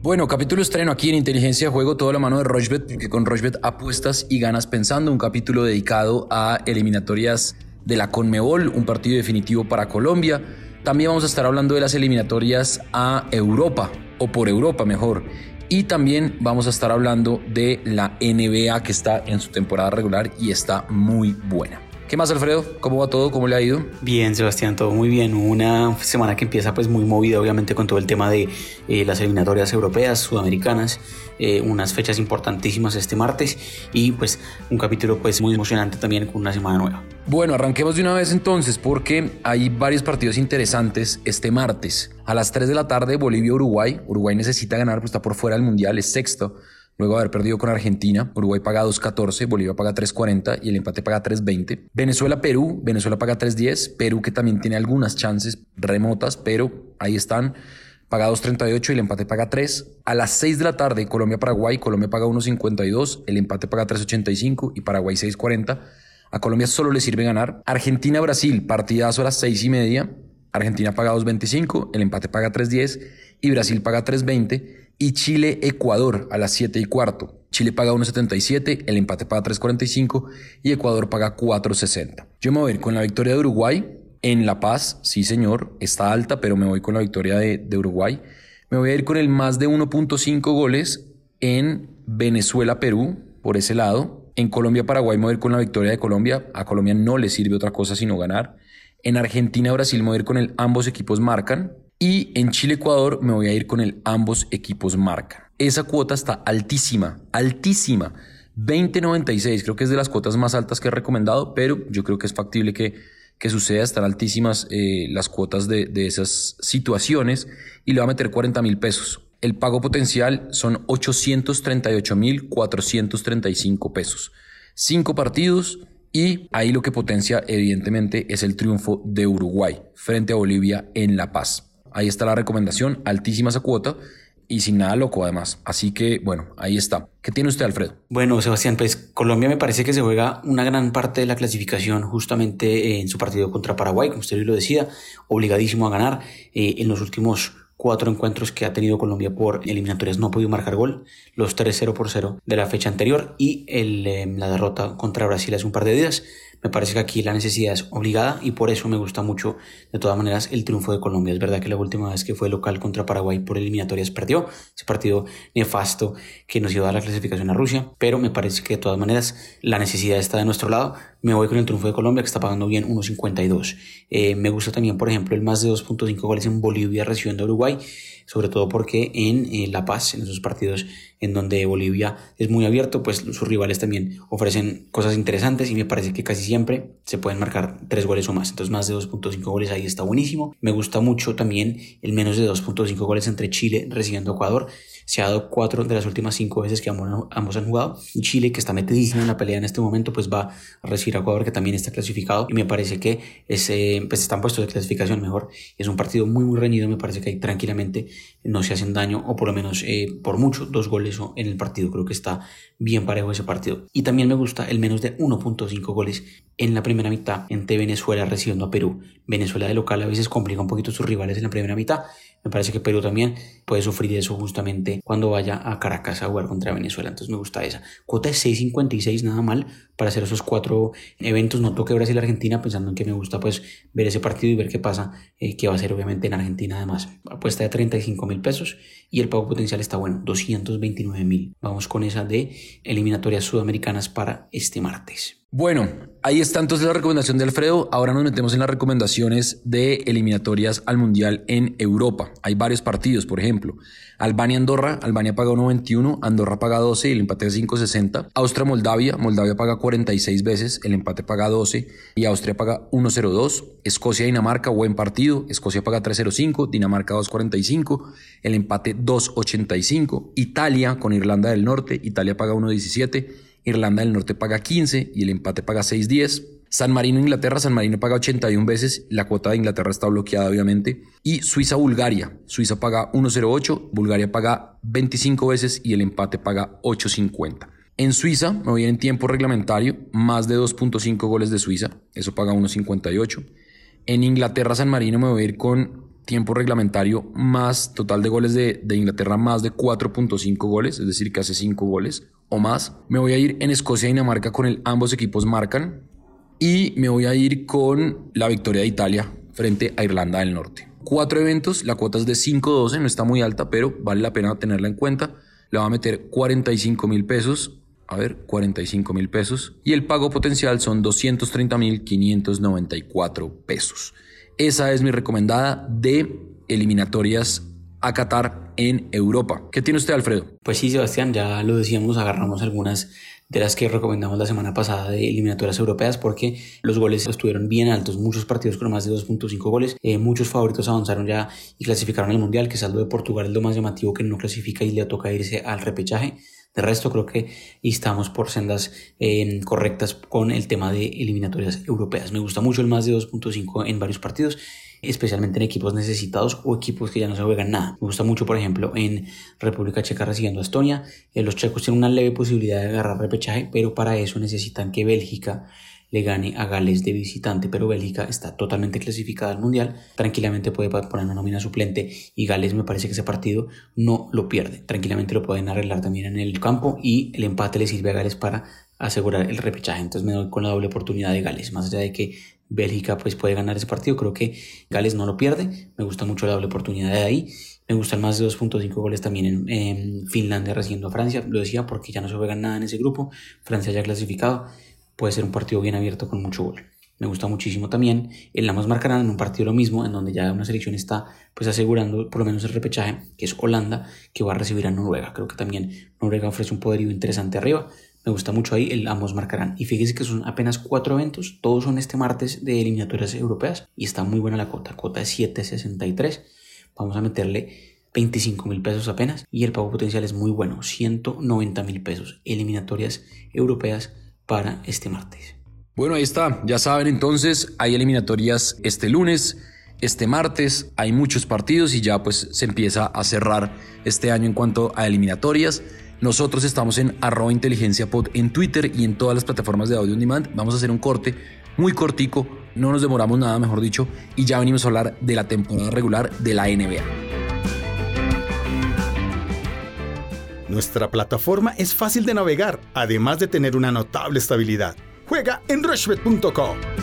Bueno, capítulo estreno aquí en Inteligencia de Juego, toda la mano de Rochbet, porque con Rochbet apuestas y ganas pensando, un capítulo dedicado a eliminatorias de la Conmebol, un partido definitivo para Colombia. También vamos a estar hablando de las eliminatorias a Europa, o por Europa mejor. Y también vamos a estar hablando de la NBA que está en su temporada regular y está muy buena. ¿Qué más, Alfredo? ¿Cómo va todo? ¿Cómo le ha ido? Bien, Sebastián, todo muy bien. Una semana que empieza pues muy movida, obviamente, con todo el tema de eh, las eliminatorias europeas, sudamericanas, eh, unas fechas importantísimas este martes y pues un capítulo pues muy emocionante también con una semana nueva. Bueno, arranquemos de una vez entonces porque hay varios partidos interesantes este martes. A las 3 de la tarde, Bolivia-Uruguay. Uruguay necesita ganar, pues está por fuera del Mundial, es sexto Luego de haber perdido con Argentina, Uruguay paga 2.14, Bolivia paga 3.40 y el empate paga 3.20. Venezuela-Perú, Venezuela paga 3.10, Perú que también tiene algunas chances remotas, pero ahí están, paga 2.38 y el empate paga 3. A las 6 de la tarde, Colombia-Paraguay, Colombia paga 1.52, el empate paga 3.85 y Paraguay 6.40. A Colombia solo le sirve ganar. Argentina-Brasil, partidazo a las 6 y media. Argentina paga 2.25, el empate paga 3.10 y Brasil paga 3.20 y Chile-Ecuador a las 7 y cuarto. Chile paga 1.77, el empate paga 3.45 y Ecuador paga 4.60. Yo me voy a ir con la victoria de Uruguay en La Paz, sí señor, está alta, pero me voy con la victoria de, Uruguay. Me voy a ir con el más de 1.5 goles en Venezuela-Perú, por ese lado. En Colombia-Paraguay me voy a ir con la victoria de Colombia. A Colombia no le sirve otra cosa sino ganar. En Argentina-Brasil me voy a ir con el ambos equipos marcan. Y en Chile-Ecuador me voy a ir con el ambos equipos marcan. Esa cuota está altísima, altísima. 20.96, creo que es de las cuotas más altas que he recomendado, pero yo creo que es factible que, que suceda. Están altísimas eh, las cuotas de, de, esas situaciones y le va a meter 40 mil pesos. El pago potencial son 838 mil 435 pesos. Cinco partidos y ahí lo que potencia evidentemente es el triunfo de Uruguay frente a Bolivia en La Paz. Ahí está la recomendación, altísima esa cuota y sin nada loco además. Así que bueno, ahí está. ¿Qué tiene usted, Alfredo? Bueno, Sebastián, pues Colombia me parece que se juega una gran parte de la clasificación justamente en su partido contra Paraguay, como usted lo decía, obligadísimo a ganar. Eh, en los últimos cuatro encuentros que ha tenido Colombia por eliminatorias no ha podido marcar gol, los 3-0 por 0 de la fecha anterior y eh, la derrota contra Brasil hace un par de días. Me parece que aquí la necesidad es obligada y por eso me gusta mucho, de todas maneras, el triunfo de Colombia. Es verdad que la última vez que fue local contra Paraguay por eliminatorias perdió, ese partido nefasto que nos llevó a la clasificación a Rusia, pero me parece que de todas maneras la necesidad está de nuestro lado. Me voy con el triunfo de Colombia que está pagando bien 1.52. Eh, me gusta también, por ejemplo, el más de 2.5 goles en Bolivia recibiendo Uruguay sobre todo porque en La Paz, en esos partidos en donde Bolivia es muy abierto, pues sus rivales también ofrecen cosas interesantes y me parece que casi siempre se pueden marcar tres goles o más. Entonces más de 2.5 goles ahí está buenísimo. Me gusta mucho también el menos de 2.5 goles entre Chile recibiendo Ecuador se ha dado cuatro de las últimas cinco veces que ambos, han jugado. Chile, que está metidísimo en la pelea en este momento, pues va a recibir a Ecuador, que también está clasificado. Y me parece que es, pues están puestos de clasificación mejor. Es un partido muy, muy reñido. Me parece que ahí tranquilamente no se hacen daño, o por lo menos eh, por mucho, dos goles en el partido. Creo que está bien parejo ese partido. Y también me gusta el menos de 1.5 goles en la primera mitad entre Venezuela recibiendo a Perú. Venezuela de local a veces complica un poquito sus rivales en la primera mitad me parece que Perú también puede sufrir eso justamente cuando vaya a Caracas a jugar contra Venezuela. Entonces me gusta esa. Cuota de 6.56, nada mal para hacer esos cuatro eventos. No toque Brasil Argentina pensando en que me gusta pues ver ese partido y ver qué pasa, eh, que va a ser obviamente en Argentina además. Apuesta de 35 mil pesos y el pago potencial está bueno, 229 mil. Vamos con esa de eliminatorias sudamericanas para este martes. Bueno, ahí está entonces la recomendación de Alfredo. Ahora nos metemos en las recomendaciones de eliminatorias al Mundial en Europa. Hay varios partidos, por ejemplo. Albania-Andorra, Albania paga 1.21, Andorra paga 12 y el empate es 5.60. Austria-Moldavia, Moldavia paga 46 veces, el empate paga 12 y Austria paga 1.02. Escocia-Dinamarca, buen partido, Escocia paga 3.05, Dinamarca 2.45, el empate 2.85. Italia con Irlanda del Norte, Italia paga 1.17. Irlanda del Norte paga 15 y el empate paga 6.10. San Marino, Inglaterra, San Marino paga 81 veces, la cuota de Inglaterra está bloqueada obviamente. Y Suiza, Bulgaria, Suiza paga 1.08, Bulgaria paga 25 veces y el empate paga 8.50. En Suiza, me voy en tiempo reglamentario, más de 2.5 goles de Suiza, eso paga 1.58. En Inglaterra, San Marino me voy a ir con tiempo reglamentario más total de goles de, de Inglaterra más de 4.5 goles, es decir, que hace 5 goles o más. Me voy a ir en Escocia y Dinamarca con el ambos equipos marcan. Y me voy a ir con la victoria de Italia frente a Irlanda del Norte. Cuatro eventos, la cuota es de 5.12, no está muy alta, pero vale la pena tenerla en cuenta. Le va a meter 45 mil pesos. A ver, 45 mil pesos. Y el pago potencial son 230 mil 594 pesos. Esa es mi recomendada de eliminatorias a Qatar en Europa. ¿Qué tiene usted, Alfredo? Pues sí, Sebastián, ya lo decíamos, agarramos algunas de las que recomendamos la semana pasada de eliminatorias europeas porque los goles estuvieron bien altos, muchos partidos con más de 2.5 goles, eh, muchos favoritos avanzaron ya y clasificaron al Mundial, que saldo de Portugal es lo más llamativo que no clasifica y le toca irse al repechaje. De resto creo que estamos por sendas eh, correctas con el tema de eliminatorias europeas. Me gusta mucho el más de 2.5 en varios partidos especialmente en equipos necesitados o equipos que ya no se juegan nada. Me gusta mucho, por ejemplo, en República Checa recibiendo a Estonia. Eh, los checos tienen una leve posibilidad de agarrar repechaje, pero para eso necesitan que Bélgica le gane a Gales de visitante, pero Bélgica está totalmente clasificada al Mundial, tranquilamente puede poner una nómina suplente y Gales me parece que ese partido no lo pierde, tranquilamente lo pueden arreglar también en el campo y el empate le sirve a Gales para asegurar el repechaje, entonces me doy con la doble oportunidad de Gales, más allá de que Bélgica pues puede ganar ese partido. Creo que Gales no lo pierde. Me gusta mucho la doble oportunidad de ahí. Me gustan más de 2.5 goles también en, Finlandia recibiendo a Francia. Lo decía porque ya no se juega nada en ese grupo. Francia ya clasificado. Puede ser un partido bien abierto con mucho gol. Me gusta muchísimo también el Lamos marcarán en un partido lo mismo, en donde ya una selección está pues asegurando por lo menos el repechaje, que es Holanda, que va a recibir a Noruega. Creo que también Noruega ofrece un poderío interesante arriba. Me gusta mucho ahí, el ambos marcarán. Y fíjese que son apenas cuatro eventos, todos son este martes de eliminatorias europeas y está muy buena la cuota, cuota de 7.63. Vamos a meterle 25 mil pesos apenas y el pago potencial es muy bueno, 190 mil pesos. Eliminatorias europeas para este martes. Bueno, ahí está, ya saben entonces, hay eliminatorias este lunes. Este martes hay muchos partidos y ya pues se empieza a cerrar este año en cuanto a eliminatorias. Nosotros estamos en arroba inteligencia pod en Twitter y en todas las plataformas de audio on demand. Vamos a hacer un corte muy cortico, no nos demoramos nada, mejor dicho, y ya venimos a hablar de la temporada regular de la NBA. Nuestra plataforma es fácil de navegar, además de tener una notable estabilidad. Juega en rushbet.com.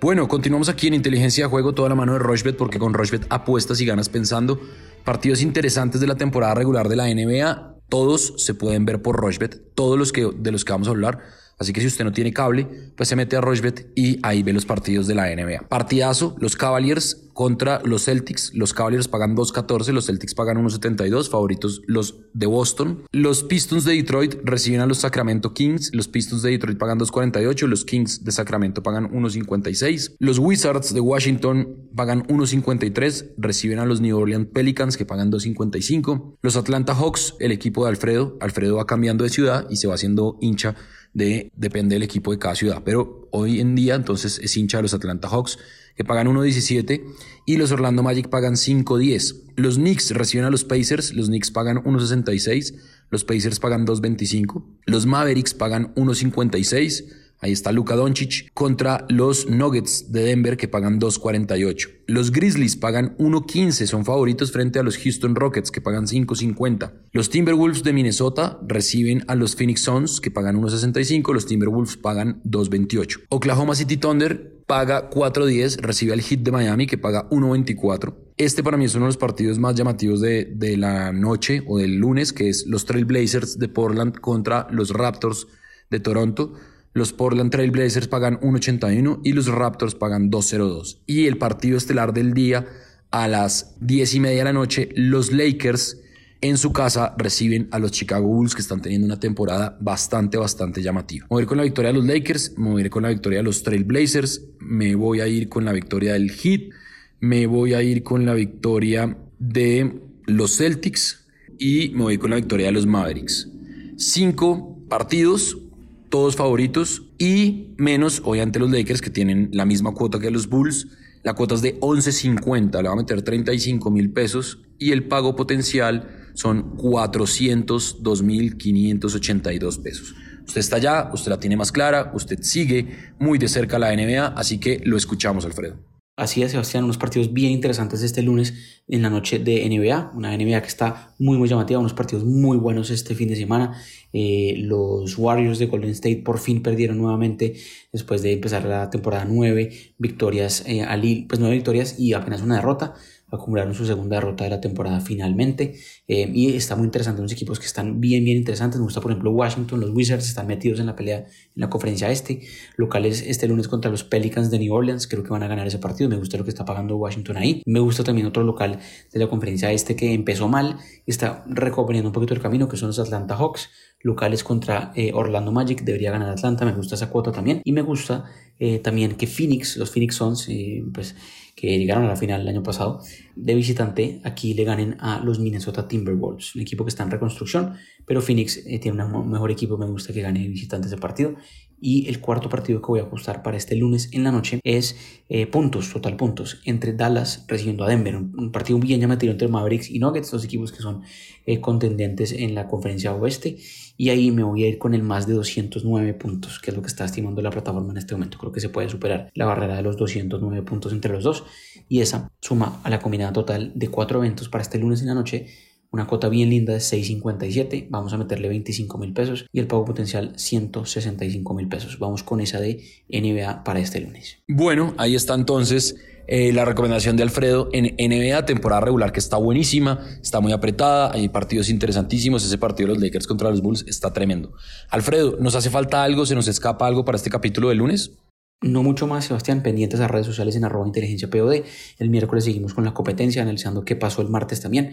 Bueno, continuamos aquí en Inteligencia de Juego, toda la mano de Rochbet, porque con Rochbet apuestas y ganas pensando. Partidos interesantes de la temporada regular de la NBA, todos se pueden ver por Rochbet, todos los que, de los que vamos a hablar Así que si usted no tiene cable, pues se mete a Rochbet y ahí ve los partidos de la NBA. Partidazo, los Cavaliers contra los Celtics. Los Cavaliers pagan 2.14, los Celtics pagan 1.72, favoritos los de Boston. Los Pistons de Detroit reciben a los Sacramento Kings. Los Pistons de Detroit pagan 2.48, los Kings de Sacramento pagan 1.56. Los Wizards de Washington pagan 1.53, reciben a los New Orleans Pelicans que pagan 2.55. Los Atlanta Hawks, el equipo de Alfredo. Alfredo va cambiando de ciudad y se va haciendo hincha de, depende del equipo de cada ciudad. Pero hoy en día entonces es hincha de los Atlanta Hawks que pagan 1.17 y los Orlando Magic pagan 5.10. Los Knicks reciben a los Pacers, los Knicks pagan 1.66, los Pacers pagan 2.25, los Mavericks pagan 1.56 Ahí está Luka Doncic contra los Nuggets de Denver que pagan 2.48. Los Grizzlies pagan 1.15, son favoritos frente a los Houston Rockets que pagan 5.50. Los Timberwolves de Minnesota reciben a los Phoenix Suns que pagan 1.65, los Timberwolves pagan 2.28. Oklahoma City Thunder paga 4.10, recibe al Heat de Miami que paga 1.24. Este para mí es uno de los partidos más llamativos de, de la noche o del lunes, que es los Trail Blazers de Portland contra los Raptors de Toronto. Los Portland Trail Blazers pagan 1.81 y los Raptors pagan 2.02. Y el partido estelar del día a las 10 y media de la noche, los Lakers en su casa reciben a los Chicago Bulls que están teniendo una temporada bastante, bastante llamativa. Me voy a ir con la victoria de los Lakers, me voy a ir con la victoria de los Trail Blazers, me voy a ir con la victoria del Heat, me voy a ir con la victoria de los Celtics y me voy con la victoria de los Mavericks. Cinco partidos, todos favoritos y menos obviamente los Lakers que tienen la misma cuota que los Bulls. La cuota es de 11.50, le va a meter 35 mil pesos y el pago potencial son 402.582 pesos. Usted está allá, usted la tiene más clara, usted sigue muy de cerca la NBA, así que lo escuchamos, Alfredo. Así es, Sebastián, unos partidos bien interesantes este lunes en la noche de NBA, una NBA que está muy muy llamativa, unos partidos muy buenos este fin de semana. Eh, los Warriors de Golden State por fin perdieron nuevamente después de empezar la temporada 9 victorias, eh, pues nueve victorias y apenas una derrota acumularon su segunda derrota de la temporada finalmente. Eh, y está muy interesante, unos equipos que están bien, bien interesantes. Me gusta, por ejemplo, Washington, los Wizards están metidos en la pelea en la conferencia este. Locales este lunes contra los Pelicans de New Orleans, creo que van a ganar ese partido. Me gusta lo que está pagando Washington ahí. Me gusta también otro local de la conferencia este que empezó mal y está recuperando un poquito el camino, que son los Atlanta Hawks locales contra eh, Orlando Magic, debería ganar Atlanta, me gusta esa cuota también. Y me gusta eh, también que Phoenix, los Phoenix Suns, pues que llegaron a la final el año pasado, de visitante, aquí le ganen a los Minnesota Timberwolves, un equipo que está en reconstrucción, pero Phoenix eh, tiene un mejor equipo, me gusta que gane visitante ese partido. Y el cuarto partido que voy a apostar para este lunes en la noche es eh, puntos, total puntos, entre Dallas recibiendo a Denver, un, partido bien llamativo entre Mavericks y Nuggets, dos equipos que son eh, contendientes en la conferencia oeste. Y ahí me voy a ir con el más de 209 puntos, que es lo que está estimando la plataforma en este momento. Creo que se puede superar la barrera de los 209 puntos entre los dos. Y esa suma a la combinada total de cuatro eventos para este lunes en la noche una cuota bien linda de 6.57, vamos a meterle 25 mil pesos y el pago potencial 165 mil pesos. Vamos con esa de NBA para este lunes. Bueno, ahí está entonces eh, la recomendación de Alfredo en NBA, temporada regular que está buenísima, está muy apretada, hay partidos interesantísimos, ese partido de los Lakers contra los Bulls está tremendo. Alfredo, ¿nos hace falta algo? ¿Se nos escapa algo para este capítulo de lunes? No mucho más, Sebastián, pendientes a redes sociales en arroba inteligencia POD. El miércoles seguimos con la competencia, analizando qué pasó el martes también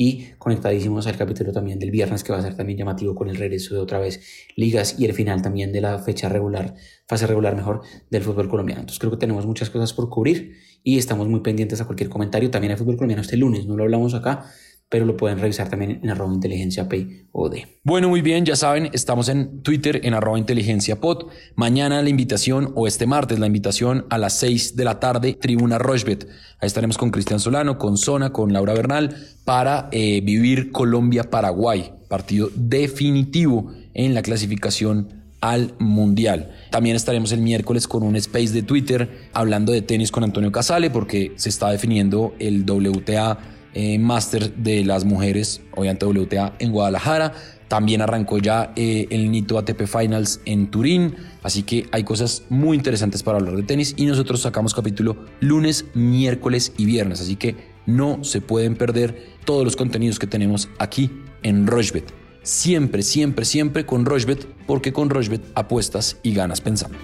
y conectadísimos al capítulo también del viernes que va a ser también llamativo con el regreso de otra vez ligas y el final también de la fecha regular, fase regular mejor del fútbol colombiano. Entonces creo que tenemos muchas cosas por cubrir y estamos muy pendientes a cualquier comentario. También hay fútbol colombiano este lunes, no lo hablamos acá, pero lo pueden revisar también en arroba inteligencia P o D. Bueno, muy bien, ya saben, estamos en Twitter en arroba inteligencia pod. Mañana la invitación, o este martes la invitación a las 6 de la tarde, Tribuna Rochbet. Ahí estaremos con Cristian Solano, con Zona, con Laura Bernal, para eh, vivir Colombia-Paraguay, partido definitivo en la clasificación al Mundial. También estaremos el miércoles con un space de Twitter hablando de tenis con Antonio Casale porque se está definiendo el WTA eh, Master de las mujeres, obviamente WTA en Guadalajara. También arrancó ya eh, el Nito ATP Finals en Turín. Así que hay cosas muy interesantes para hablar de tenis. Y nosotros sacamos capítulo lunes, miércoles y viernes. Así que no se pueden perder todos los contenidos que tenemos aquí en Rochbet. Siempre, siempre, siempre con Rochbet, porque con Rochbet apuestas y ganas pensando.